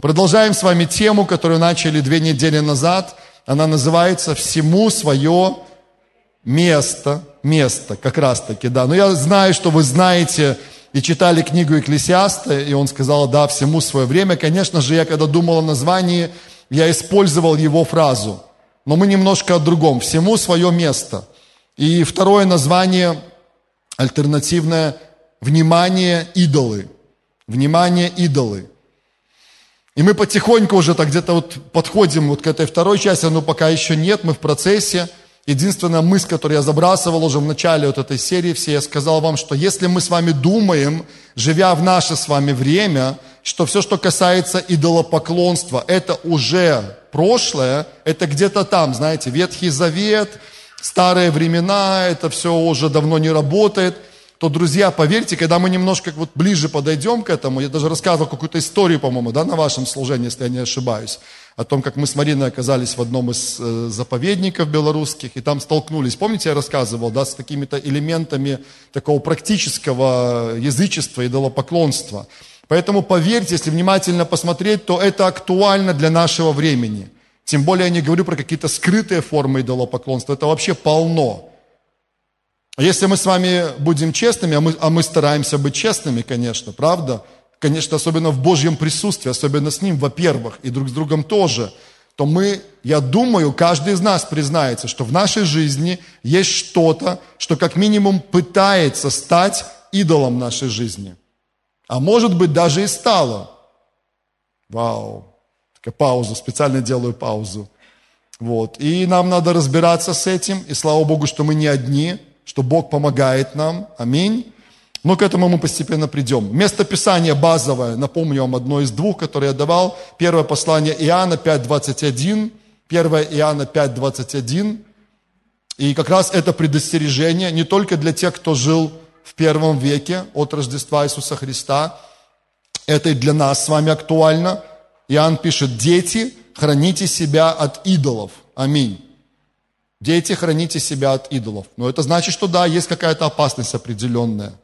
Продолжаем с вами тему, которую начали две недели назад. Она называется «Всему свое место». Место, как раз таки, да. Но я знаю, что вы знаете и читали книгу Экклесиаста, и он сказал, да, всему свое время. Конечно же, я когда думал о названии, я использовал его фразу. Но мы немножко о другом. Всему свое место. И второе название альтернативное – внимание идолы. Внимание идолы. И мы потихоньку уже так где-то вот подходим вот к этой второй части, но пока еще нет, мы в процессе. Единственная мысль, которую я забрасывал уже в начале вот этой серии все, я сказал вам, что если мы с вами думаем, живя в наше с вами время, что все, что касается идолопоклонства, это уже прошлое, это где-то там, знаете, Ветхий Завет, старые времена, это все уже давно не работает – то, друзья, поверьте, когда мы немножко вот ближе подойдем к этому, я даже рассказывал какую-то историю, по-моему, да, на вашем служении, если я не ошибаюсь, о том, как мы с Мариной оказались в одном из э, заповедников белорусских, и там столкнулись. Помните, я рассказывал, да, с какими-то элементами такого практического язычества, идолопоклонства. Поэтому поверьте, если внимательно посмотреть, то это актуально для нашего времени. Тем более я не говорю про какие-то скрытые формы идолопоклонства, это вообще полно. Если мы с вами будем честными, а мы, а мы стараемся быть честными, конечно, правда? Конечно, особенно в Божьем присутствии, особенно с Ним, во-первых, и друг с другом тоже, то мы, я думаю, каждый из нас признается, что в нашей жизни есть что-то, что как минимум пытается стать идолом нашей жизни. А может быть, даже и стало. Вау. Такая пауза, специально делаю паузу. Вот. И нам надо разбираться с этим. И слава Богу, что мы не одни что Бог помогает нам. Аминь. Но к этому мы постепенно придем. Место Писания базовое, напомню вам одно из двух, которое я давал. Первое послание Иоанна 5.21. 1 Иоанна 5.21. И как раз это предостережение не только для тех, кто жил в первом веке от Рождества Иисуса Христа. Это и для нас с вами актуально. Иоанн пишет, дети, храните себя от идолов. Аминь. Дети, храните себя от идолов. Но это значит, что да, есть какая-то опасность определенная.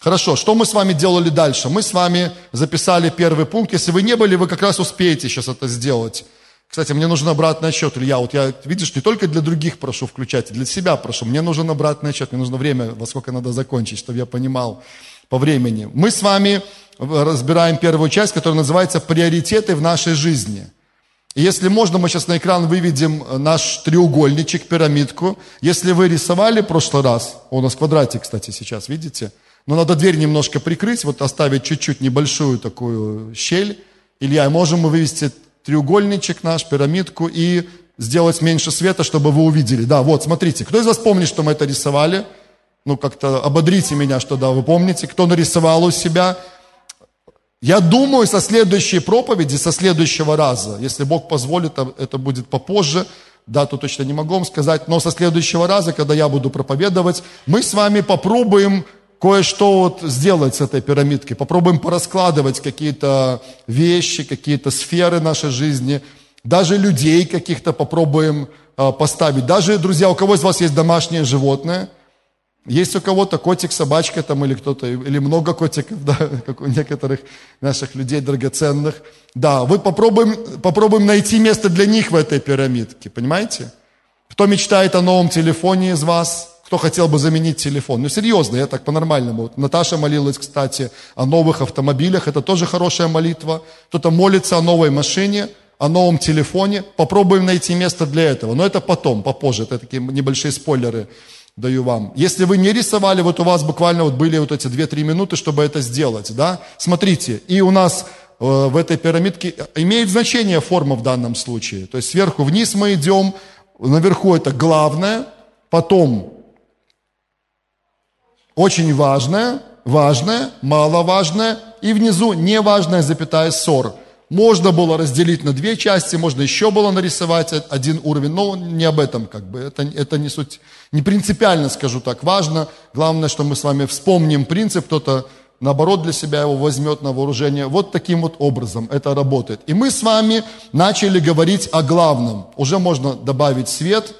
Хорошо, что мы с вами делали дальше? Мы с вами записали первый пункт. Если вы не были, вы как раз успеете сейчас это сделать. Кстати, мне нужен обратный отчет, Илья. Вот я, видишь, не только для других прошу включать, для себя прошу. Мне нужен обратный отчет, мне нужно время, во сколько надо закончить, чтобы я понимал по времени. Мы с вами разбираем первую часть, которая называется «Приоритеты в нашей жизни». Если можно, мы сейчас на экран выведем э, наш треугольничек, пирамидку. Если вы рисовали в прошлый раз, у нас квадратик, кстати, сейчас, видите? Но надо дверь немножко прикрыть, вот оставить чуть-чуть небольшую такую щель. Илья, можем мы вывести треугольничек наш, пирамидку и сделать меньше света, чтобы вы увидели. Да, вот, смотрите. Кто из вас помнит, что мы это рисовали? Ну, как-то ободрите меня, что да, вы помните. Кто нарисовал у себя? Я думаю, со следующей проповеди, со следующего раза, если Бог позволит, это будет попозже, дату точно не могу вам сказать, но со следующего раза, когда я буду проповедовать, мы с вами попробуем кое-что вот сделать с этой пирамидки, попробуем пораскладывать какие-то вещи, какие-то сферы нашей жизни, даже людей каких-то попробуем а, поставить. Даже, друзья, у кого из вас есть домашнее животное – есть у кого-то котик, собачка там или кто-то, или много котиков, да, как у некоторых наших людей драгоценных. Да, вы попробуем, попробуем найти место для них в этой пирамидке, понимаете? Кто мечтает о новом телефоне из вас? Кто хотел бы заменить телефон? Ну, серьезно, я так по-нормальному. Вот Наташа молилась, кстати, о новых автомобилях. Это тоже хорошая молитва. Кто-то молится о новой машине, о новом телефоне. Попробуем найти место для этого. Но это потом, попозже. Это такие небольшие спойлеры даю вам. Если вы не рисовали, вот у вас буквально вот были вот эти 2-3 минуты, чтобы это сделать, да? Смотрите, и у нас э, в этой пирамидке имеет значение форма в данном случае. То есть сверху вниз мы идем, наверху это главное, потом очень важное, важное, маловажное, и внизу неважное, запятая ссор. Можно было разделить на две части, можно еще было нарисовать один уровень, но не об этом как бы, это, это не суть, не принципиально, скажу так, важно. Главное, что мы с вами вспомним принцип, кто-то наоборот для себя его возьмет на вооружение. Вот таким вот образом это работает. И мы с вами начали говорить о главном. Уже можно добавить свет.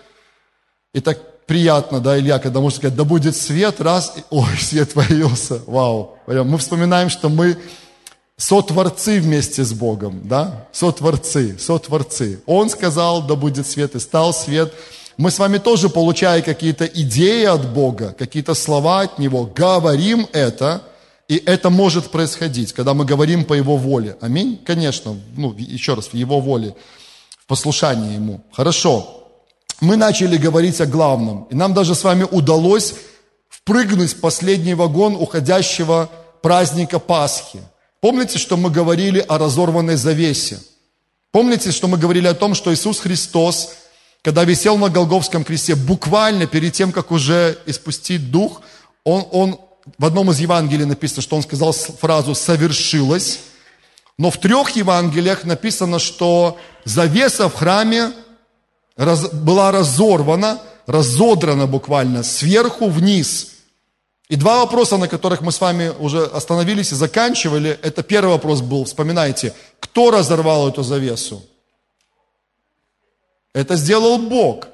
И так приятно, да, Илья, когда можно сказать, да будет свет, раз, и, ой, свет появился, вау. Мы вспоминаем, что мы сотворцы вместе с Богом, да? Сотворцы, сотворцы. Он сказал, да будет свет, и стал свет. Мы с вами тоже, получая какие-то идеи от Бога, какие-то слова от Него, говорим это, и это может происходить, когда мы говорим по Его воле. Аминь? Конечно, ну, еще раз, в Его воле, в послушании Ему. Хорошо. Мы начали говорить о главном, и нам даже с вами удалось впрыгнуть в последний вагон уходящего праздника Пасхи – Помните, что мы говорили о разорванной завесе? Помните, что мы говорили о том, что Иисус Христос, когда висел на Голговском кресте, буквально перед тем, как уже испустить дух, он, он в одном из Евангелий написано, что он сказал фразу «совершилось», но в трех Евангелиях написано, что завеса в храме раз, была разорвана, разодрана буквально сверху вниз – и два вопроса, на которых мы с вами уже остановились и заканчивали, это первый вопрос был, вспоминайте, кто разорвал эту завесу? Это сделал Бог.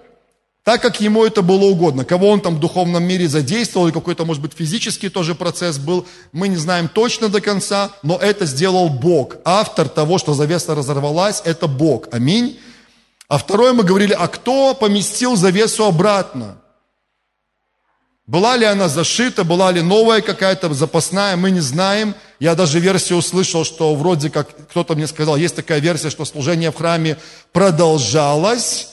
Так, как ему это было угодно. Кого он там в духовном мире задействовал, и какой-то, может быть, физический тоже процесс был, мы не знаем точно до конца, но это сделал Бог. Автор того, что завеса разорвалась, это Бог. Аминь. А второе мы говорили, а кто поместил завесу обратно? Была ли она зашита, была ли новая какая-то запасная, мы не знаем. Я даже версию услышал, что вроде как кто-то мне сказал, есть такая версия, что служение в храме продолжалось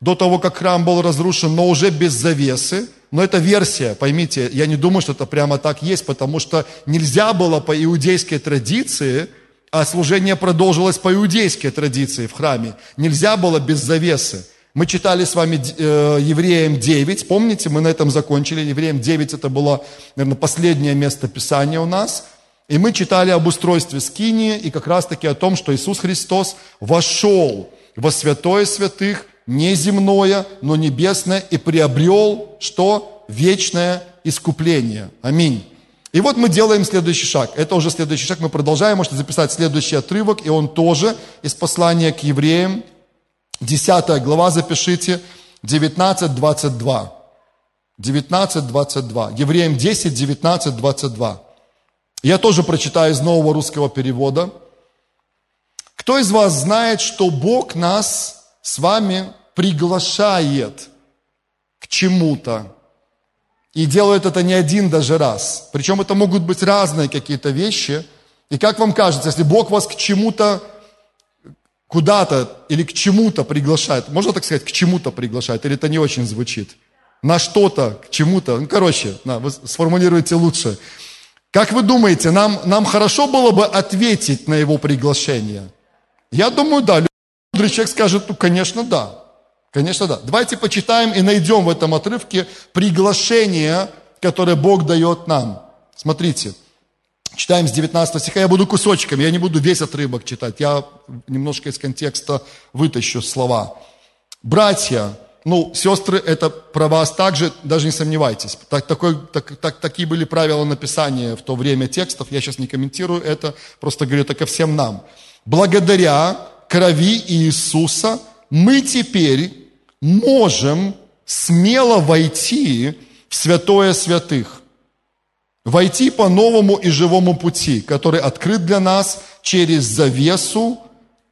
до того, как храм был разрушен, но уже без завесы. Но это версия, поймите, я не думаю, что это прямо так есть, потому что нельзя было по иудейской традиции, а служение продолжилось по иудейской традиции в храме. Нельзя было без завесы. Мы читали с вами э, Евреям 9, помните, мы на этом закончили. Евреям 9 это было, наверное, последнее место Писания у нас. И мы читали об устройстве Скинии и как раз-таки о том, что Иисус Христос вошел во святое святых, не земное, но небесное, и приобрел что? Вечное искупление. Аминь. И вот мы делаем следующий шаг. Это уже следующий шаг. Мы продолжаем. Можете записать следующий отрывок. И он тоже из послания к евреям, 10 глава, запишите, 19, 22. 19, 22. Евреям 10, 19, 22. Я тоже прочитаю из нового русского перевода. Кто из вас знает, что Бог нас с вами приглашает к чему-то? И делает это не один даже раз. Причем это могут быть разные какие-то вещи. И как вам кажется, если Бог вас к чему-то куда-то или к чему-то приглашает. Можно так сказать, к чему-то приглашает, или это не очень звучит? На что-то, к чему-то. Ну, короче, на, вы сформулируйте лучше. Как вы думаете, нам, нам хорошо было бы ответить на его приглашение? Я думаю, да. Любой человек скажет, ну, конечно, да. Конечно, да. Давайте почитаем и найдем в этом отрывке приглашение, которое Бог дает нам. Смотрите, Читаем с 19 стиха, я буду кусочками, я не буду весь отрывок читать, я немножко из контекста вытащу слова. Братья, ну, сестры, это про вас также, даже не сомневайтесь. Так, такой, так, так, такие были правила написания в то время текстов, я сейчас не комментирую это, просто говорю это ко всем нам. Благодаря крови Иисуса мы теперь можем смело войти в святое святых Войти по новому и живому пути, который открыт для нас через завесу,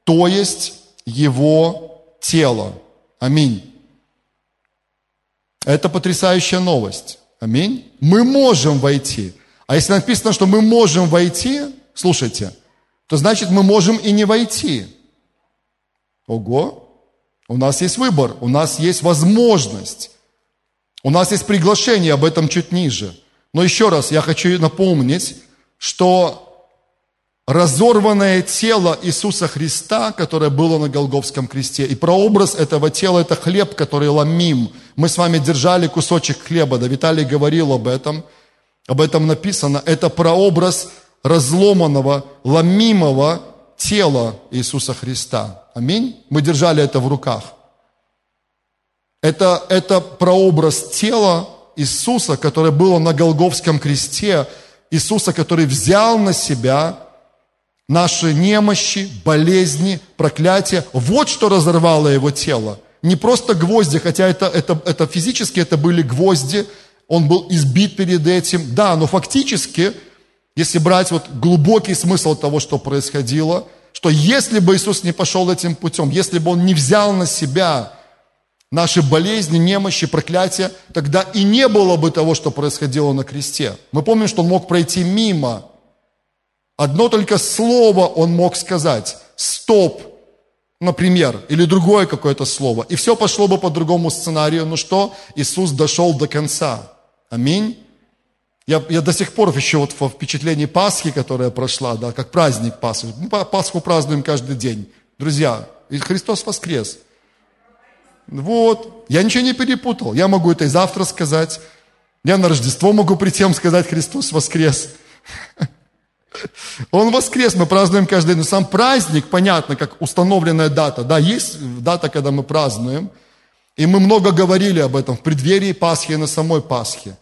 то есть Его тело. Аминь. Это потрясающая новость. Аминь. Мы можем войти. А если написано, что мы можем войти, слушайте, то значит мы можем и не войти. Ого! У нас есть выбор, у нас есть возможность. У нас есть приглашение, об этом чуть ниже – но еще раз я хочу напомнить, что разорванное тело Иисуса Христа, которое было на Голговском кресте, и прообраз этого тела – это хлеб, который ломим. Мы с вами держали кусочек хлеба, да, Виталий говорил об этом, об этом написано. Это прообраз разломанного, ломимого тела Иисуса Христа. Аминь. Мы держали это в руках. Это, это прообраз тела Иисуса, которое было на Голговском кресте, Иисуса, который взял на себя наши немощи, болезни, проклятия. Вот что разорвало его тело. Не просто гвозди, хотя это, это, это физически это были гвозди, он был избит перед этим. Да, но фактически если брать вот глубокий смысл того, что происходило, что если бы Иисус не пошел этим путем, если бы Он не взял на себя наши болезни, немощи, проклятия, тогда и не было бы того, что происходило на кресте. Мы помним, что Он мог пройти мимо. Одно только слово Он мог сказать. Стоп, например, или другое какое-то слово. И все пошло бы по другому сценарию. Ну что? Иисус дошел до конца. Аминь. Я, я до сих пор еще вот во впечатлении Пасхи, которая прошла, да, как праздник Пасхи. Мы Пасху празднуем каждый день. Друзья, Христос воскрес. Вот, я ничего не перепутал. Я могу это и завтра сказать. Я на Рождество могу прийти вам сказать, Христос воскрес. Он воскрес, мы празднуем каждый день. Но сам праздник, понятно, как установленная дата. Да, есть дата, когда мы празднуем. И мы много говорили об этом в преддверии Пасхи и на самой Пасхе.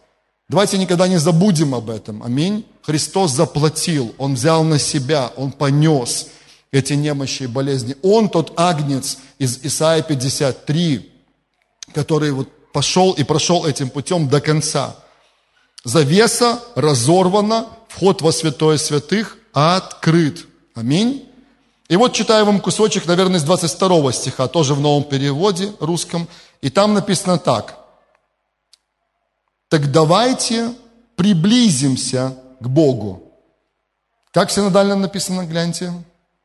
Давайте никогда не забудем об этом. Аминь. Христос заплатил, Он взял на себя, Он понес эти немощи и болезни. Он тот агнец из Исаия 53, который вот пошел и прошел этим путем до конца. Завеса разорвана, вход во святое святых открыт. Аминь. И вот читаю вам кусочек, наверное, из 22 стиха, тоже в новом переводе русском. И там написано так. Так давайте приблизимся к Богу. Как синодально написано, гляньте.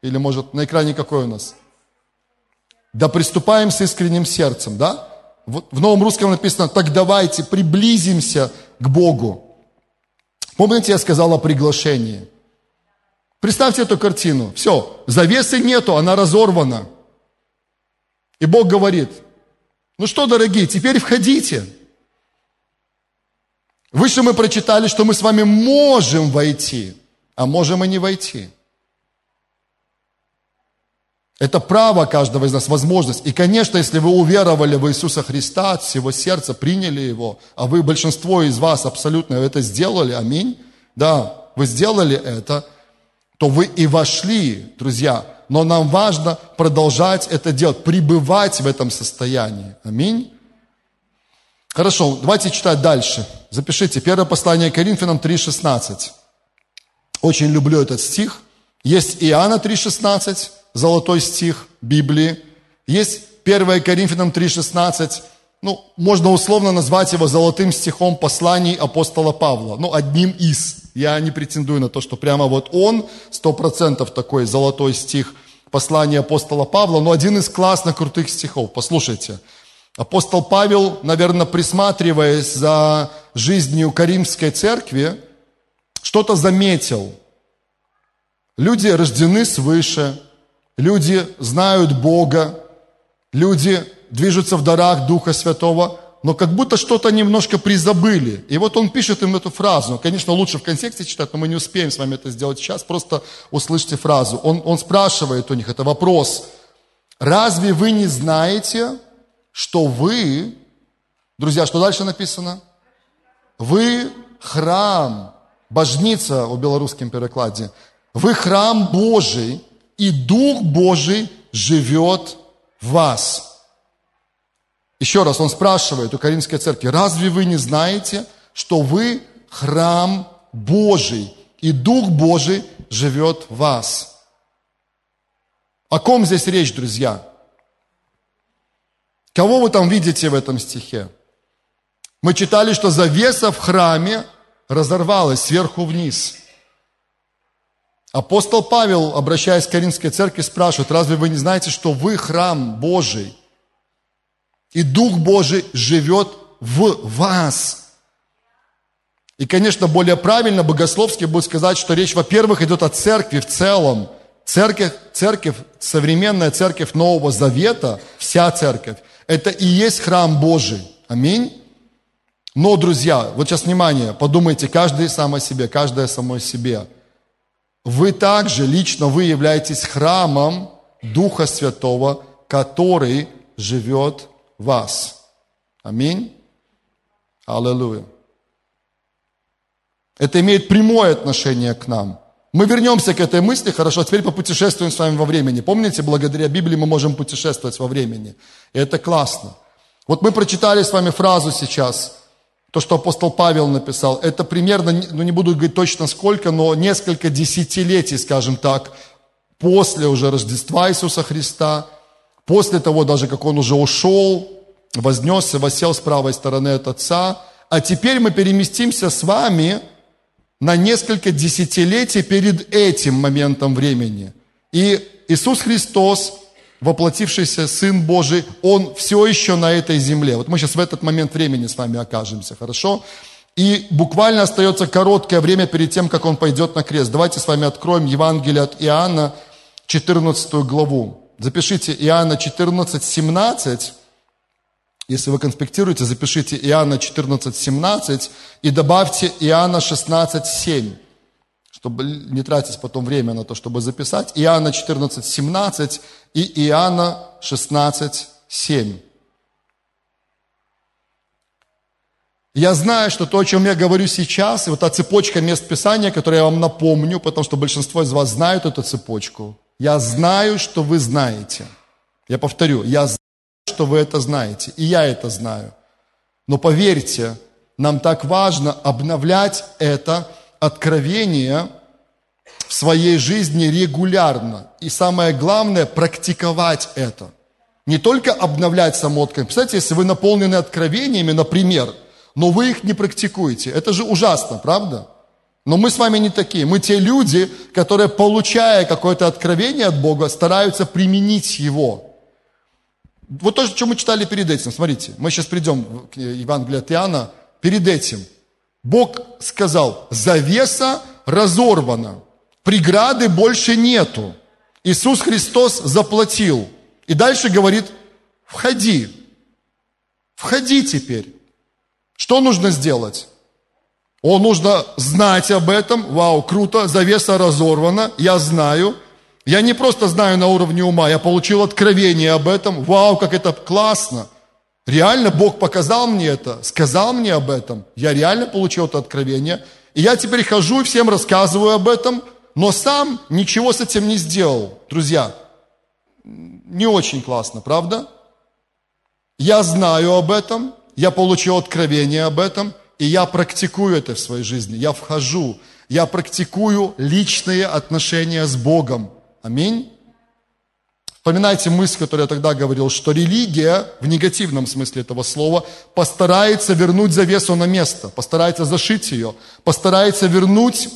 Или, может, на экране какой у нас? Да приступаем с искренним сердцем, да? Вот в новом русском написано, так давайте приблизимся к Богу. Помните, я сказал о приглашении? Представьте эту картину. Все, завесы нету, она разорвана. И Бог говорит, ну что, дорогие, теперь входите. Выше мы прочитали, что мы с вами можем войти, а можем и не войти. Это право каждого из нас, возможность. И, конечно, если вы уверовали в Иисуса Христа от всего сердца, приняли Его, а вы, большинство из вас абсолютно это сделали, аминь, да, вы сделали это, то вы и вошли, друзья. Но нам важно продолжать это делать, пребывать в этом состоянии. Аминь. Хорошо, давайте читать дальше. Запишите. Первое послание Коринфянам 3.16. Очень люблю этот стих. Есть Иоанна 3.16, золотой стих Библии. Есть 1 Коринфянам 3.16. Ну, можно условно назвать его золотым стихом посланий апостола Павла. Ну, одним из. Я не претендую на то, что прямо вот он, сто процентов такой золотой стих послания апостола Павла, но один из классно крутых стихов. Послушайте. Апостол Павел, наверное, присматриваясь за жизнью Каримской церкви, что-то заметил. Люди рождены свыше, люди знают Бога, люди движутся в дарах Духа Святого, но как будто что-то немножко призабыли. И вот он пишет им эту фразу. Конечно, лучше в контексте читать, но мы не успеем с вами это сделать сейчас. Просто услышьте фразу. Он, он спрашивает у них, это вопрос. Разве вы не знаете, что вы, друзья, что дальше написано? Вы храм, божница в белорусском перекладе. Вы храм Божий, и Дух Божий живет в вас. Еще раз он спрашивает у Каримской церкви, разве вы не знаете, что вы храм Божий, и Дух Божий живет в вас? О ком здесь речь, друзья? Кого вы там видите в этом стихе? Мы читали, что завеса в храме разорвалась сверху вниз. Апостол Павел, обращаясь к Каринской церкви, спрашивает, разве вы не знаете, что вы храм Божий, и Дух Божий живет в вас? И, конечно, более правильно, богословски будет сказать, что речь, во-первых, идет о церкви в целом. Церковь, церковь, современная церковь Нового Завета, вся церковь, это и есть храм Божий. Аминь. Но, друзья, вот сейчас внимание, подумайте, каждый сам о себе, каждая самой себе. Вы также, лично вы являетесь храмом Духа Святого, который живет в вас. Аминь. Аллилуйя. Это имеет прямое отношение к нам. Мы вернемся к этой мысли, хорошо, теперь попутешествуем с вами во времени. Помните, благодаря Библии мы можем путешествовать во времени. И это классно. Вот мы прочитали с вами фразу сейчас. То, что апостол Павел написал, это примерно, ну не буду говорить точно сколько, но несколько десятилетий, скажем так, после уже Рождества Иисуса Христа, после того даже, как он уже ушел, вознесся, восел с правой стороны от Отца, а теперь мы переместимся с вами на несколько десятилетий перед этим моментом времени. И Иисус Христос, воплотившийся Сын Божий, Он все еще на этой земле. Вот мы сейчас в этот момент времени с вами окажемся, хорошо? И буквально остается короткое время перед тем, как Он пойдет на крест. Давайте с вами откроем Евангелие от Иоанна, 14 главу. Запишите Иоанна 14, 17. Если вы конспектируете, запишите Иоанна 14, 17 и добавьте Иоанна 16, 7, чтобы не тратить потом время на то, чтобы записать. Иоанна 14, 17 и Иоанна 16, 7. Я знаю, что то, о чем я говорю сейчас, и вот та цепочка мест Писания, которую я вам напомню, потому что большинство из вас знают эту цепочку, я знаю, что вы знаете. Я повторю, я знаю, что вы это знаете, и я это знаю. Но поверьте, нам так важно обновлять это откровение в своей жизни регулярно. И самое главное, практиковать это. Не только обновлять само откровение. Представляете, если вы наполнены откровениями, например, но вы их не практикуете. Это же ужасно, правда? Но мы с вами не такие. Мы те люди, которые, получая какое-то откровение от Бога, стараются применить его. Вот то, что мы читали перед этим. Смотрите, мы сейчас придем к Евангелию от Иоанна. Перед этим Бог сказал, завеса разорвана, преграды больше нету. Иисус Христос заплатил. И дальше говорит, входи, входи теперь. Что нужно сделать? О, нужно знать об этом. Вау, круто, завеса разорвана, я знаю. Я не просто знаю на уровне ума, я получил откровение об этом. Вау, как это классно. Реально Бог показал мне это, сказал мне об этом. Я реально получил это откровение. И я теперь хожу и всем рассказываю об этом, но сам ничего с этим не сделал. Друзья, не очень классно, правда? Я знаю об этом, я получил откровение об этом – и я практикую это в своей жизни. Я вхожу, я практикую личные отношения с Богом. Аминь. Вспоминайте мысль, которую я тогда говорил, что религия, в негативном смысле этого слова, постарается вернуть завесу на место, постарается зашить ее, постарается вернуть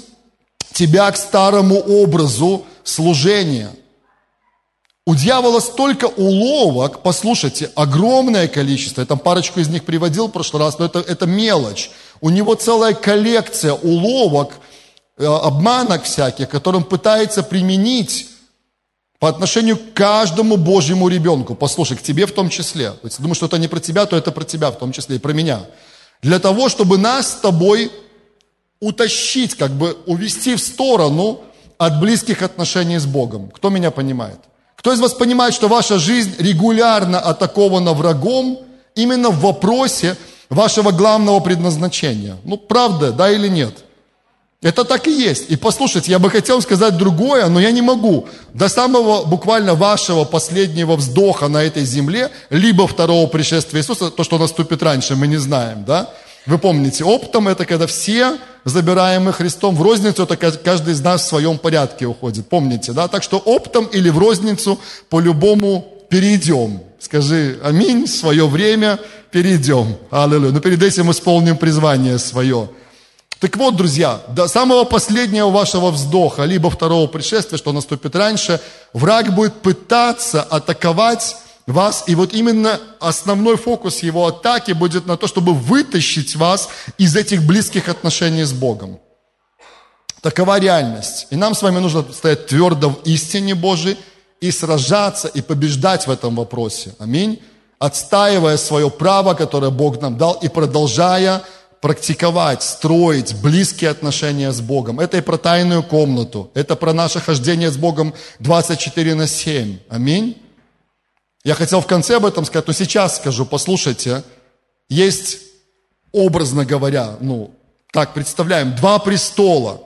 тебя к старому образу служения – у дьявола столько уловок, послушайте, огромное количество, я там парочку из них приводил в прошлый раз, но это, это мелочь. У него целая коллекция уловок, э, обманок всяких, которые он пытается применить по отношению к каждому Божьему ребенку. Послушай, к тебе в том числе. Если думаешь, что это не про тебя, то это про тебя в том числе и про меня. Для того, чтобы нас с тобой утащить, как бы увести в сторону от близких отношений с Богом. Кто меня понимает? Кто из вас понимает, что ваша жизнь регулярно атакована врагом именно в вопросе вашего главного предназначения? Ну, правда, да или нет? Это так и есть. И послушайте, я бы хотел сказать другое, но я не могу. До самого буквально вашего последнего вздоха на этой земле, либо второго пришествия Иисуса, то, что наступит раньше, мы не знаем, да? Вы помните, оптом это когда все забираемые Христом, в розницу это каждый из нас в своем порядке уходит. Помните, да? Так что оптом или в розницу по-любому перейдем. Скажи аминь, свое время перейдем. Аллилуйя. Но перед этим исполним призвание свое. Так вот, друзья, до самого последнего вашего вздоха, либо второго пришествия, что наступит раньше, враг будет пытаться атаковать вас. И вот именно основной фокус его атаки будет на то, чтобы вытащить вас из этих близких отношений с Богом. Такова реальность. И нам с вами нужно стоять твердо в истине Божией и сражаться и побеждать в этом вопросе. Аминь. Отстаивая свое право, которое Бог нам дал, и продолжая практиковать, строить близкие отношения с Богом. Это и про тайную комнату, это про наше хождение с Богом 24 на 7. Аминь. Я хотел в конце об этом сказать, но сейчас скажу, послушайте, есть, образно говоря, ну, так представляем, два престола.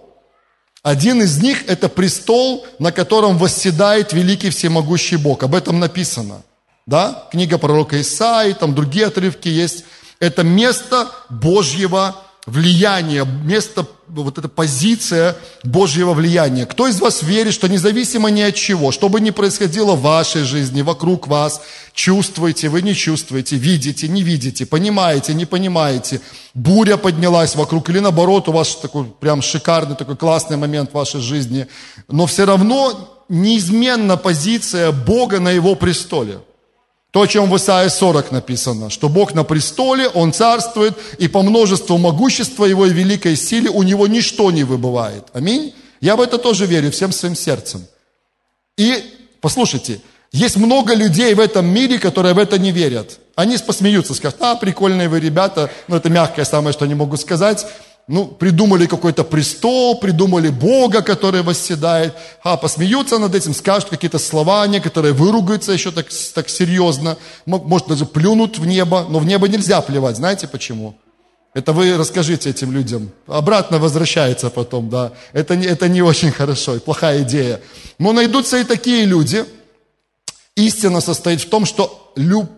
Один из них – это престол, на котором восседает великий всемогущий Бог. Об этом написано. Да? Книга пророка Исаи, там другие отрывки есть. Это место Божьего влияния, место, вот эта позиция Божьего влияния. Кто из вас верит, что независимо ни от чего, что бы ни происходило в вашей жизни, вокруг вас, чувствуете, вы не чувствуете, видите, не видите, понимаете, не понимаете, буря поднялась вокруг, или наоборот, у вас такой прям шикарный, такой классный момент в вашей жизни, но все равно неизменна позиция Бога на Его престоле – то, о чем в Исаии 40 написано, что Бог на престоле, Он царствует, и по множеству могущества Его и великой силе у Него ничто не выбывает. Аминь. Я в это тоже верю всем своим сердцем. И, послушайте, есть много людей в этом мире, которые в это не верят. Они посмеются, скажут, а, прикольные вы ребята, ну это мягкое самое, что они могут сказать ну, придумали какой-то престол, придумали Бога, который восседает, а, посмеются над этим, скажут какие-то слова, некоторые выругаются еще так, так серьезно, может даже плюнут в небо, но в небо нельзя плевать, знаете почему? Это вы расскажите этим людям. Обратно возвращается потом, да. Это это не очень хорошо, плохая идея. Но найдутся и такие люди. Истина состоит в том, что люб,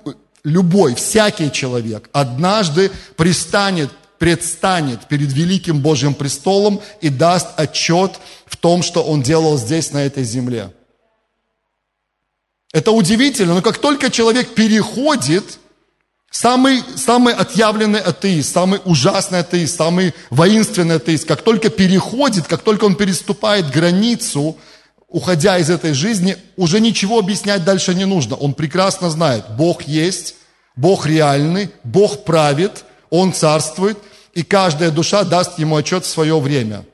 любой, всякий человек однажды пристанет предстанет перед великим Божьим престолом и даст отчет в том, что он делал здесь, на этой земле. Это удивительно, но как только человек переходит, самый, самый отъявленный атеист, самый ужасный атеист, самый воинственный атеист, как только переходит, как только он переступает границу, уходя из этой жизни, уже ничего объяснять дальше не нужно. Он прекрасно знает, Бог есть, Бог реальный, Бог правит, Он царствует – и каждая душа даст ему отчет в свое время.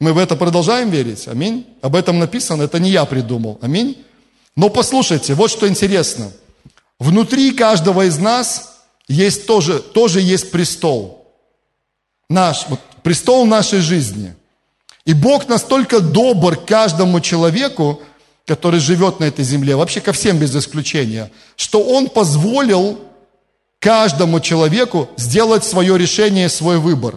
Мы в это продолжаем верить? Аминь. Об этом написано, это не я придумал. Аминь. Но послушайте, вот что интересно. Внутри каждого из нас есть тоже, тоже есть престол. Наш, вот, престол нашей жизни. И Бог настолько добр каждому человеку, который живет на этой земле, вообще ко всем без исключения, что Он позволил каждому человеку сделать свое решение, свой выбор.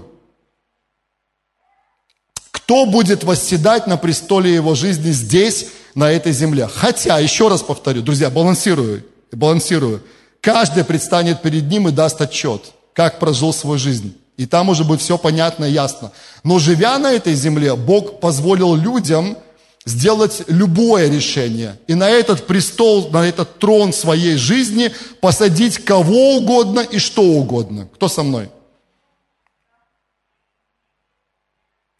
Кто будет восседать на престоле его жизни здесь, на этой земле? Хотя, еще раз повторю, друзья, балансирую, балансирую. Каждый предстанет перед ним и даст отчет, как прожил свою жизнь. И там уже будет все понятно и ясно. Но живя на этой земле, Бог позволил людям сделать любое решение и на этот престол, на этот трон своей жизни посадить кого угодно и что угодно. Кто со мной?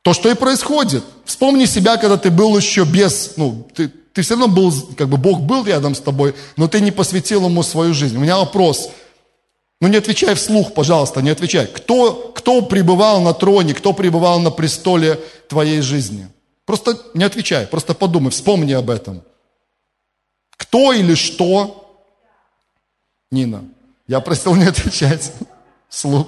То, что и происходит. Вспомни себя, когда ты был еще без, ну, ты, ты все равно был, как бы Бог был рядом с тобой, но ты не посвятил ему свою жизнь. У меня вопрос. Ну не отвечай вслух, пожалуйста, не отвечай. Кто, кто пребывал на троне, кто пребывал на престоле твоей жизни? Просто не отвечай, просто подумай, вспомни об этом. Кто или что? Нина, я просил не отвечать вслух.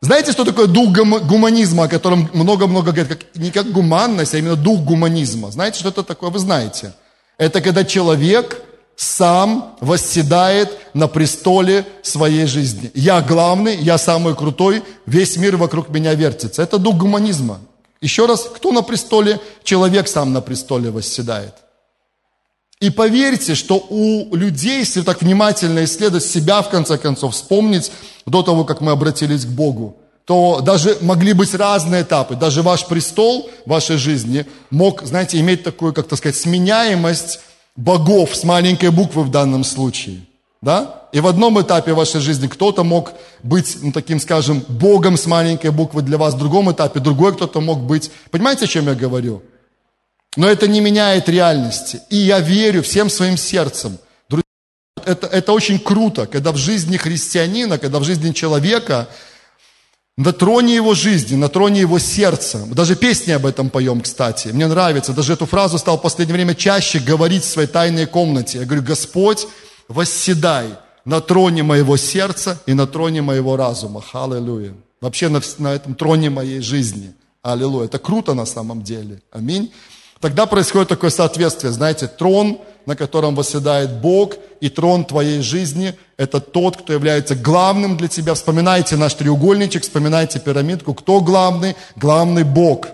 Знаете, что такое дух гуманизма, о котором много-много говорят? Как, не как гуманность, а именно дух гуманизма. Знаете, что это такое? Вы знаете. Это когда человек сам восседает на престоле своей жизни. Я главный, я самый крутой, весь мир вокруг меня вертится. Это дух гуманизма. Еще раз, кто на престоле? Человек сам на престоле восседает. И поверьте, что у людей, если так внимательно исследовать себя, в конце концов, вспомнить до того, как мы обратились к Богу, то даже могли быть разные этапы. Даже ваш престол в вашей жизни мог, знаете, иметь такую, как то сказать, сменяемость богов с маленькой буквы в данном случае. Да? И в одном этапе вашей жизни кто-то мог быть, ну, таким, скажем, Богом с маленькой буквы для вас, в другом этапе другой кто-то мог быть. Понимаете, о чем я говорю? Но это не меняет реальности. И я верю всем своим сердцем. Друзья, это, это очень круто, когда в жизни христианина, когда в жизни человека, на троне его жизни, на троне его сердца. Даже песни об этом поем, кстати. Мне нравится. Даже эту фразу стал в последнее время чаще говорить в своей тайной комнате. Я говорю, Господь, восседай на троне моего сердца и на троне моего разума. Аллилуйя. Вообще на, на этом троне моей жизни. Аллилуйя. Это круто на самом деле. Аминь. Тогда происходит такое соответствие. Знаете, трон, на котором восседает Бог, и трон твоей жизни – это тот, кто является главным для тебя. Вспоминайте наш треугольничек, вспоминайте пирамидку. Кто главный? Главный Бог.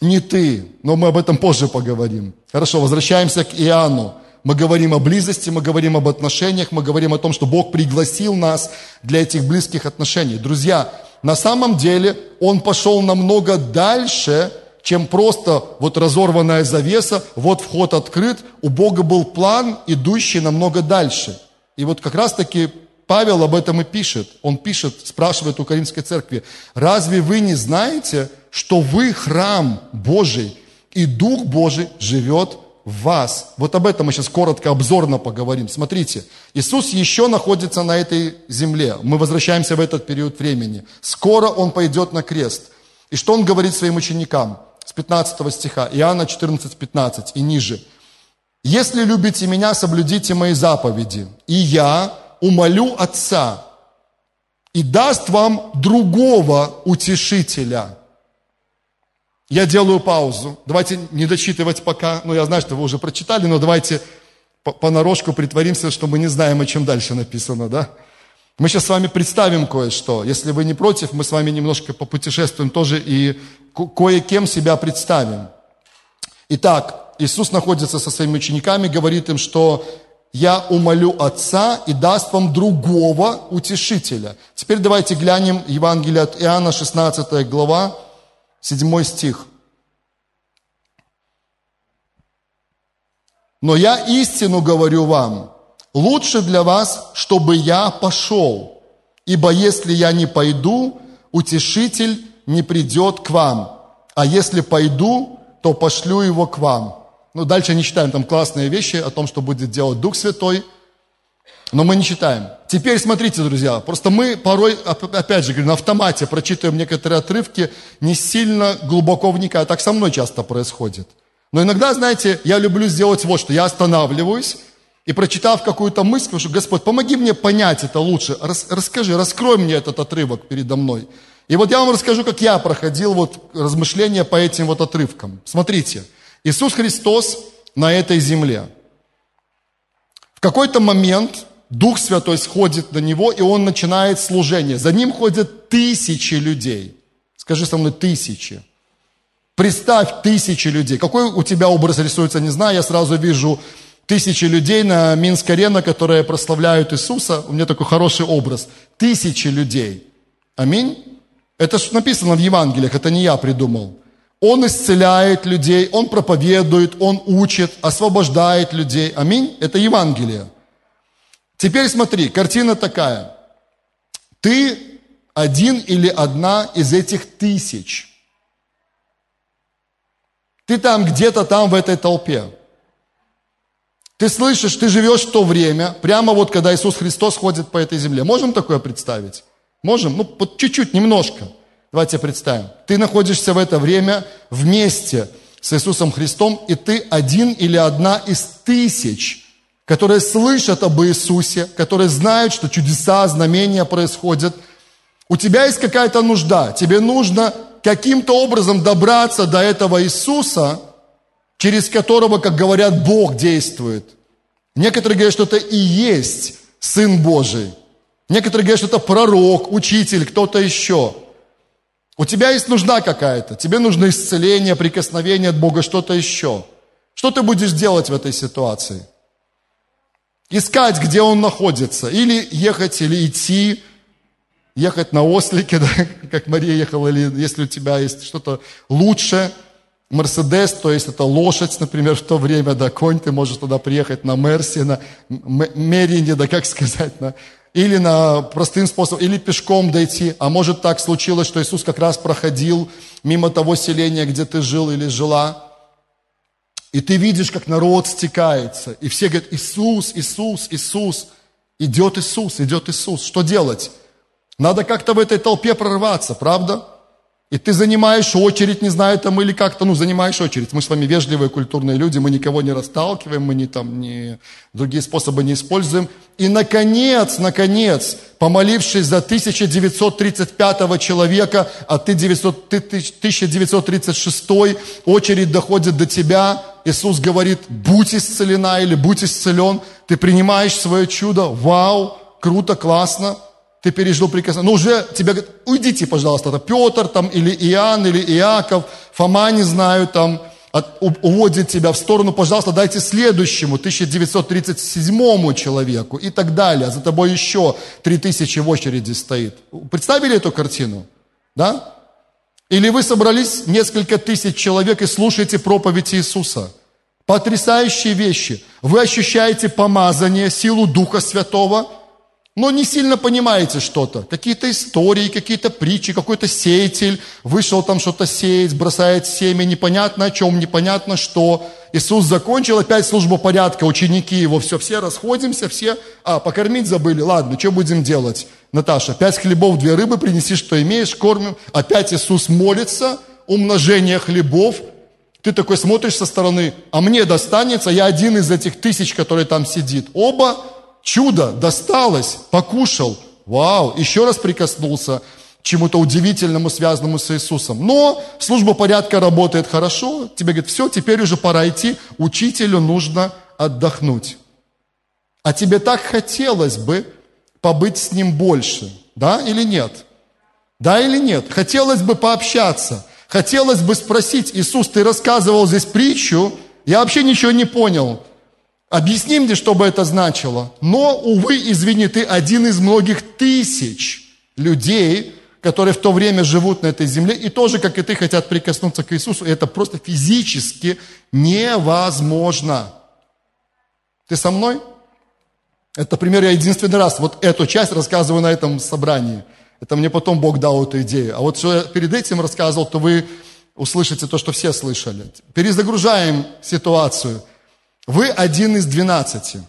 Не ты, но мы об этом позже поговорим. Хорошо, возвращаемся к Иоанну. Мы говорим о близости, мы говорим об отношениях, мы говорим о том, что Бог пригласил нас для этих близких отношений. Друзья, на самом деле Он пошел намного дальше, чем просто вот разорванная завеса, вот вход открыт. У Бога был план, идущий намного дальше. И вот как раз-таки Павел об этом и пишет. Он пишет, спрашивает у Каримской церкви, разве вы не знаете, что вы храм Божий, и Дух Божий живет вас. Вот об этом мы сейчас коротко, обзорно поговорим. Смотрите, Иисус еще находится на этой земле. Мы возвращаемся в этот период времени. Скоро Он пойдет на крест. И что Он говорит своим ученикам? С 15 стиха, Иоанна 14, 15 и ниже. «Если любите Меня, соблюдите Мои заповеди, и Я умолю Отца, и даст вам другого утешителя, я делаю паузу. Давайте не дочитывать пока. Ну, я знаю, что вы уже прочитали, но давайте понарошку притворимся, что мы не знаем, о чем дальше написано, да? Мы сейчас с вами представим кое-что. Если вы не против, мы с вами немножко попутешествуем тоже и кое-кем себя представим. Итак, Иисус находится со своими учениками, говорит им, что я умолю Отца и даст вам другого утешителя. Теперь давайте глянем Евангелие от Иоанна, 16 глава, Седьмой стих. Но я истину говорю вам, лучше для вас, чтобы я пошел, ибо если я не пойду, утешитель не придет к вам, а если пойду, то пошлю его к вам. Ну, дальше не читаем там классные вещи о том, что будет делать Дух Святой – но мы не читаем. Теперь смотрите, друзья, просто мы порой, опять же, говорю, на автомате прочитываем некоторые отрывки, не сильно глубоко вникая. Так со мной часто происходит. Но иногда, знаете, я люблю сделать вот что. Я останавливаюсь и, прочитав какую-то мысль, скажу, Господь, помоги мне понять это лучше. Рас, расскажи, раскрой мне этот отрывок передо мной. И вот я вам расскажу, как я проходил вот размышления по этим вот отрывкам. Смотрите, Иисус Христос на этой земле. В какой-то момент Дух Святой сходит на него, и он начинает служение. За ним ходят тысячи людей. Скажи со мной, тысячи. Представь тысячи людей. Какой у тебя образ рисуется, не знаю. Я сразу вижу тысячи людей на Минск-арена, которые прославляют Иисуса. У меня такой хороший образ. Тысячи людей. Аминь. Это написано в Евангелиях, это не я придумал. Он исцеляет людей, Он проповедует, Он учит, освобождает людей. Аминь. Это Евангелие. Теперь смотри, картина такая. Ты один или одна из этих тысяч. Ты там где-то там в этой толпе. Ты слышишь, ты живешь в то время, прямо вот когда Иисус Христос ходит по этой земле. Можем такое представить? Можем? Ну, чуть-чуть, немножко. Давайте представим. Ты находишься в это время вместе с Иисусом Христом, и ты один или одна из тысяч – которые слышат об Иисусе, которые знают, что чудеса, знамения происходят. У тебя есть какая-то нужда, тебе нужно каким-то образом добраться до этого Иисуса, через которого, как говорят, Бог действует. Некоторые говорят, что это и есть Сын Божий. Некоторые говорят, что это пророк, учитель, кто-то еще. У тебя есть нужда какая-то, тебе нужно исцеление, прикосновение от Бога, что-то еще. Что ты будешь делать в этой ситуации? искать, где он находится, или ехать, или идти, ехать на ослике, да, как Мария ехала, или если у тебя есть что-то лучше, Мерседес, то есть это лошадь, например, в то время, да, конь, ты можешь туда приехать на Мерсе, на Мерине, да, как сказать, на, или на простым способом, или пешком дойти. А может так случилось, что Иисус как раз проходил мимо того селения, где ты жил или жила, и ты видишь, как народ стекается. И все говорят, Иисус, Иисус, Иисус. Идет Иисус, идет Иисус. Что делать? Надо как-то в этой толпе прорваться, правда? И ты занимаешь очередь, не знаю, там, или как-то, ну, занимаешь очередь. Мы с вами вежливые, культурные люди, мы никого не расталкиваем, мы не там, не, другие способы не используем. И, наконец, наконец, помолившись за 1935 человека, а ты, 900, ты 1936, очередь доходит до тебя, Иисус говорит, будь исцелена или будь исцелен, ты принимаешь свое чудо, вау, круто, классно – ты пережил прикосновение. Ну, уже тебе говорят, уйдите, пожалуйста, это Петр там, или Иоанн, или Иаков, Фома, не знаю, там, от, уводит тебя в сторону, пожалуйста, дайте следующему, 1937 человеку и так далее. За тобой еще 3000 в очереди стоит. Представили эту картину? Да? Или вы собрались несколько тысяч человек и слушаете проповедь Иисуса. Потрясающие вещи. Вы ощущаете помазание, силу Духа Святого – но не сильно понимаете что-то. Какие-то истории, какие-то притчи, какой-то сеятель вышел там что-то сеять, бросает семя, непонятно о чем, непонятно что. Иисус закончил опять службу порядка, ученики его, все, все расходимся, все, а, покормить забыли, ладно, что будем делать? Наташа, пять хлебов, две рыбы, принеси, что имеешь, кормим. Опять Иисус молится, умножение хлебов. Ты такой смотришь со стороны, а мне достанется, я один из этих тысяч, который там сидит. Оба Чудо досталось, покушал. Вау, еще раз прикоснулся чему-то удивительному, связанному с Иисусом. Но служба порядка работает хорошо. Тебе говорят, все, теперь уже пора идти. Учителю нужно отдохнуть. А тебе так хотелось бы побыть с ним больше. Да или нет? Да или нет? Хотелось бы пообщаться. Хотелось бы спросить, Иисус, ты рассказывал здесь притчу, я вообще ничего не понял. Объясни мне, что бы это значило. Но, увы, извини, ты один из многих тысяч людей, которые в то время живут на этой земле, и тоже, как и ты, хотят прикоснуться к Иисусу. И это просто физически невозможно. Ты со мной? Это пример, я единственный раз вот эту часть рассказываю на этом собрании. Это мне потом Бог дал эту идею. А вот что я перед этим рассказывал, то вы услышите то, что все слышали. Перезагружаем ситуацию – вы один из двенадцати.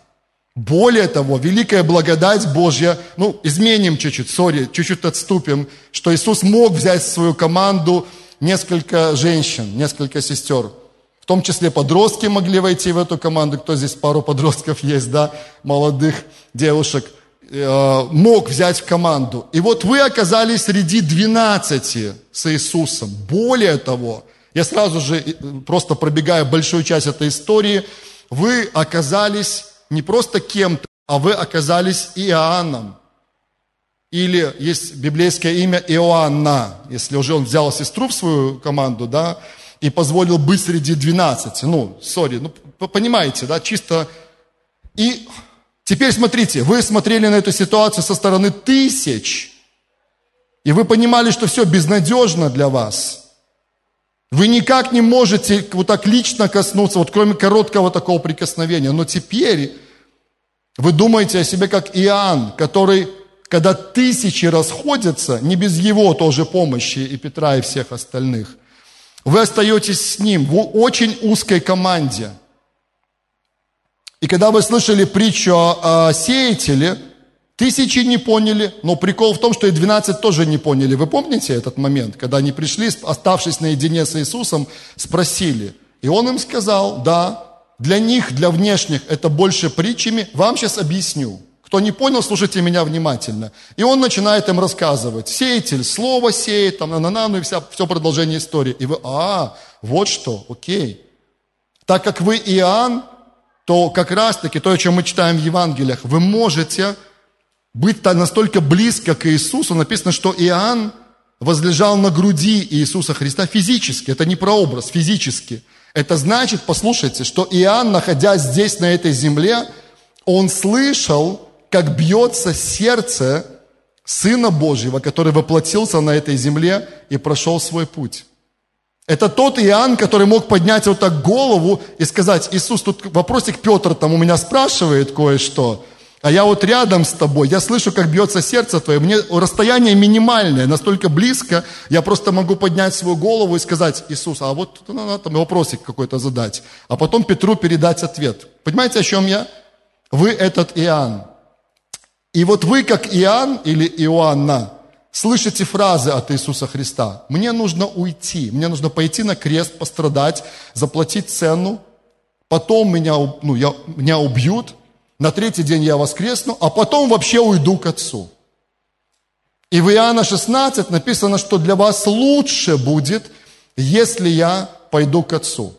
Более того, великая благодать Божья, ну, изменим чуть-чуть, сори, чуть-чуть отступим, что Иисус мог взять в свою команду несколько женщин, несколько сестер. В том числе подростки могли войти в эту команду. Кто здесь, пару подростков есть, да, молодых девушек. Э, мог взять в команду. И вот вы оказались среди двенадцати с Иисусом. Более того, я сразу же э, просто пробегаю большую часть этой истории – вы оказались не просто кем-то, а вы оказались Иоанном. Или есть библейское имя Иоанна, если уже он взял сестру в свою команду, да, и позволил быть среди двенадцати. Ну, сори, ну, понимаете, да, чисто. И теперь смотрите, вы смотрели на эту ситуацию со стороны тысяч, и вы понимали, что все безнадежно для вас – вы никак не можете вот так лично коснуться, вот кроме короткого такого прикосновения. Но теперь вы думаете о себе как Иоанн, который, когда тысячи расходятся, не без его тоже помощи и Петра и всех остальных, вы остаетесь с ним в очень узкой команде. И когда вы слышали притчу о, о сеятеле, Тысячи не поняли, но прикол в том, что и 12 тоже не поняли. Вы помните этот момент, когда они пришли, оставшись наедине с Иисусом, спросили. И Он им сказал, да, для них, для внешних, это больше притчами. Вам сейчас объясню. Кто не понял, слушайте меня внимательно. И он начинает им рассказывать. Сеятель, слово сеет, там, на на ну и вся, все продолжение истории. И вы, а, вот что, окей. Так как вы Иоанн, то как раз-таки то, о чем мы читаем в Евангелиях, вы можете быть настолько близко к Иисусу, написано, что Иоанн возлежал на груди Иисуса Христа физически. Это не прообраз, физически. Это значит, послушайте, что Иоанн, находясь здесь, на этой земле, он слышал, как бьется сердце Сына Божьего, который воплотился на этой земле и прошел свой путь. Это тот Иоанн, который мог поднять вот так голову и сказать, Иисус, тут вопросик Петр там у меня спрашивает кое-что – а я вот рядом с тобой, я слышу, как бьется сердце твое, мне расстояние минимальное, настолько близко, я просто могу поднять свою голову и сказать, Иисус, а вот ну, там вопросик какой-то задать, а потом Петру передать ответ. Понимаете, о чем я? Вы этот Иоанн. И вот вы, как Иоанн или Иоанна, слышите фразы от Иисуса Христа. Мне нужно уйти, мне нужно пойти на крест, пострадать, заплатить цену, потом меня, ну, я, меня убьют, на третий день я воскресну, а потом вообще уйду к Отцу. И в Иоанна 16 написано, что для вас лучше будет, если я пойду к Отцу.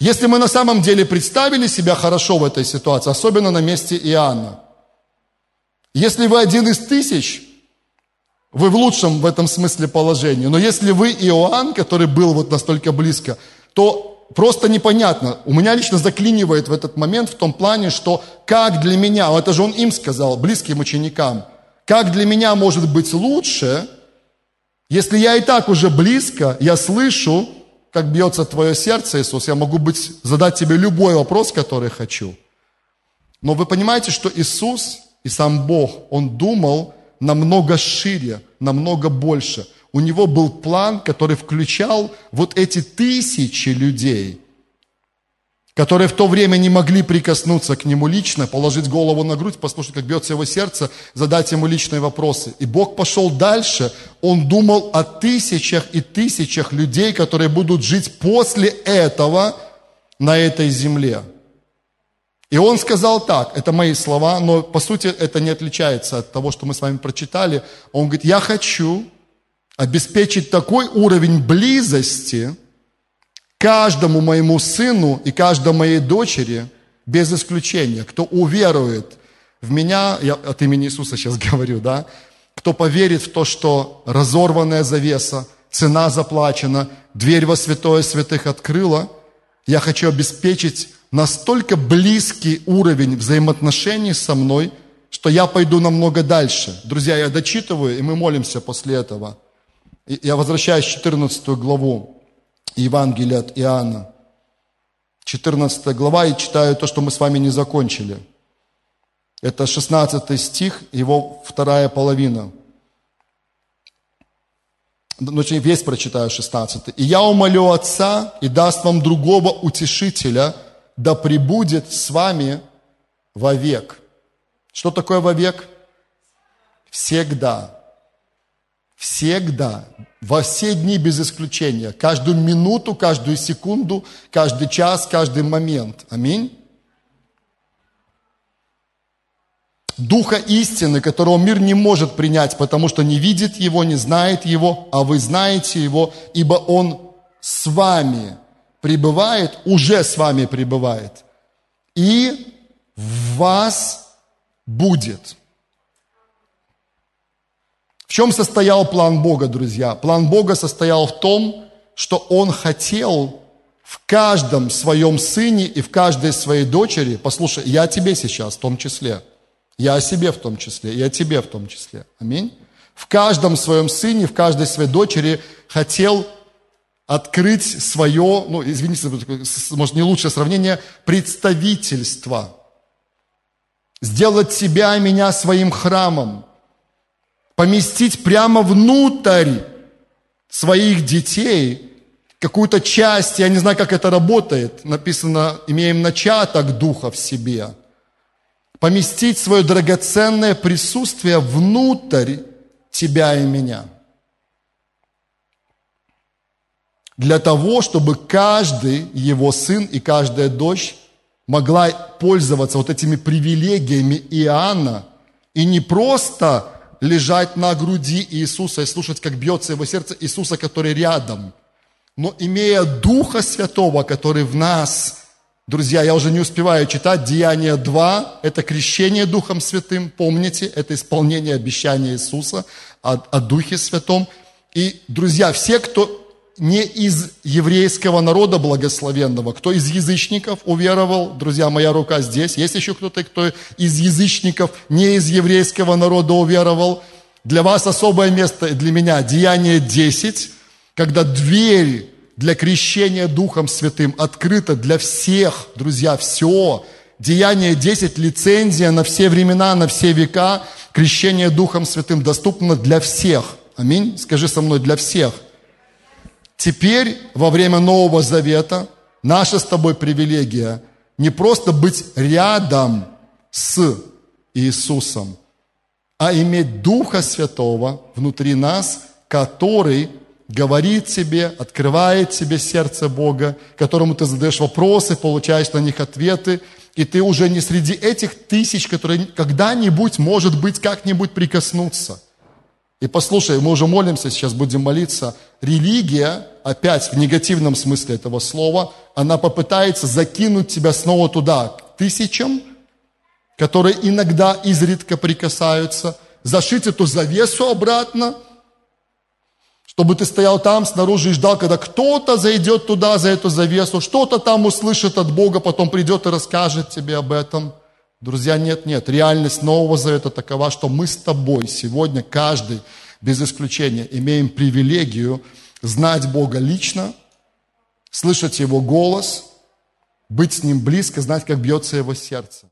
Если мы на самом деле представили себя хорошо в этой ситуации, особенно на месте Иоанна, если вы один из тысяч, вы в лучшем в этом смысле положении, но если вы Иоанн, который был вот настолько близко, то просто непонятно. У меня лично заклинивает в этот момент в том плане, что как для меня, это же он им сказал, близким ученикам, как для меня может быть лучше, если я и так уже близко, я слышу, как бьется твое сердце, Иисус, я могу быть, задать тебе любой вопрос, который хочу. Но вы понимаете, что Иисус и сам Бог, Он думал намного шире, намного больше. У Него был план, который включал вот эти тысячи людей – которые в то время не могли прикоснуться к нему лично, положить голову на грудь, послушать, как бьется его сердце, задать ему личные вопросы. И Бог пошел дальше, Он думал о тысячах и тысячах людей, которые будут жить после этого на этой земле. И он сказал так, это мои слова, но по сути это не отличается от того, что мы с вами прочитали. Он говорит, я хочу обеспечить такой уровень близости – каждому моему сыну и каждой моей дочери, без исключения, кто уверует в меня, я от имени Иисуса сейчас говорю, да, кто поверит в то, что разорванная завеса, цена заплачена, дверь во святое святых открыла, я хочу обеспечить настолько близкий уровень взаимоотношений со мной, что я пойду намного дальше. Друзья, я дочитываю, и мы молимся после этого. Я возвращаюсь в 14 главу. Евангелия от Иоанна, 14 глава, и читаю то, что мы с вами не закончили. Это 16 стих, его вторая половина. Ну, весь прочитаю 16. «И я умолю Отца, и даст вам другого утешителя, да пребудет с вами вовек». Что такое вовек? Всегда. Всегда во все дни без исключения, каждую минуту, каждую секунду, каждый час, каждый момент. Аминь. Духа истины, которого мир не может принять, потому что не видит его, не знает его, а вы знаете его, ибо он с вами пребывает, уже с вами пребывает, и в вас будет. Чем состоял план Бога, друзья? План Бога состоял в том, что Он хотел в каждом своем сыне и в каждой своей дочери, послушай, я тебе сейчас в том числе, я о себе в том числе, и о тебе в том числе. Аминь. В каждом своем сыне, в каждой своей дочери хотел открыть свое, ну, извините, может, не лучшее сравнение, представительство. Сделать себя и меня своим храмом поместить прямо внутрь своих детей какую-то часть, я не знаю, как это работает, написано, имеем начаток Духа в себе, поместить свое драгоценное присутствие внутрь тебя и меня. Для того, чтобы каждый его сын и каждая дочь могла пользоваться вот этими привилегиями Иоанна. И не просто лежать на груди Иисуса и слушать, как бьется его сердце Иисуса, который рядом. Но имея Духа Святого, который в нас, друзья, я уже не успеваю читать, Деяние 2, это крещение Духом Святым, помните, это исполнение обещания Иисуса о, о Духе Святом. И, друзья, все, кто не из еврейского народа благословенного, кто из язычников уверовал, друзья, моя рука здесь, есть еще кто-то, кто из язычников, не из еврейского народа уверовал, для вас особое место, для меня, Деяние 10, когда дверь для крещения Духом Святым открыта для всех, друзья, все. Деяние 10, лицензия на все времена, на все века, крещение Духом Святым доступно для всех. Аминь. Скажи со мной, для всех. Теперь, во время Нового Завета, наша с тобой привилегия не просто быть рядом с Иисусом, а иметь Духа Святого внутри нас, который говорит тебе, открывает тебе сердце Бога, которому ты задаешь вопросы, получаешь на них ответы, и ты уже не среди этих тысяч, которые когда-нибудь, может быть, как-нибудь прикоснутся – и послушай, мы уже молимся, сейчас будем молиться. Религия, опять в негативном смысле этого слова, она попытается закинуть тебя снова туда, к тысячам, которые иногда изредка прикасаются, зашить эту завесу обратно, Чтобы ты стоял там снаружи и ждал, когда кто-то зайдет туда, за эту завесу, что-то там услышит от Бога, потом придет и расскажет тебе об этом. Друзья, нет, нет. Реальность Нового Завета такова, что мы с тобой сегодня, каждый, без исключения, имеем привилегию знать Бога лично, слышать Его голос, быть с Ним близко, знать, как бьется Его сердце.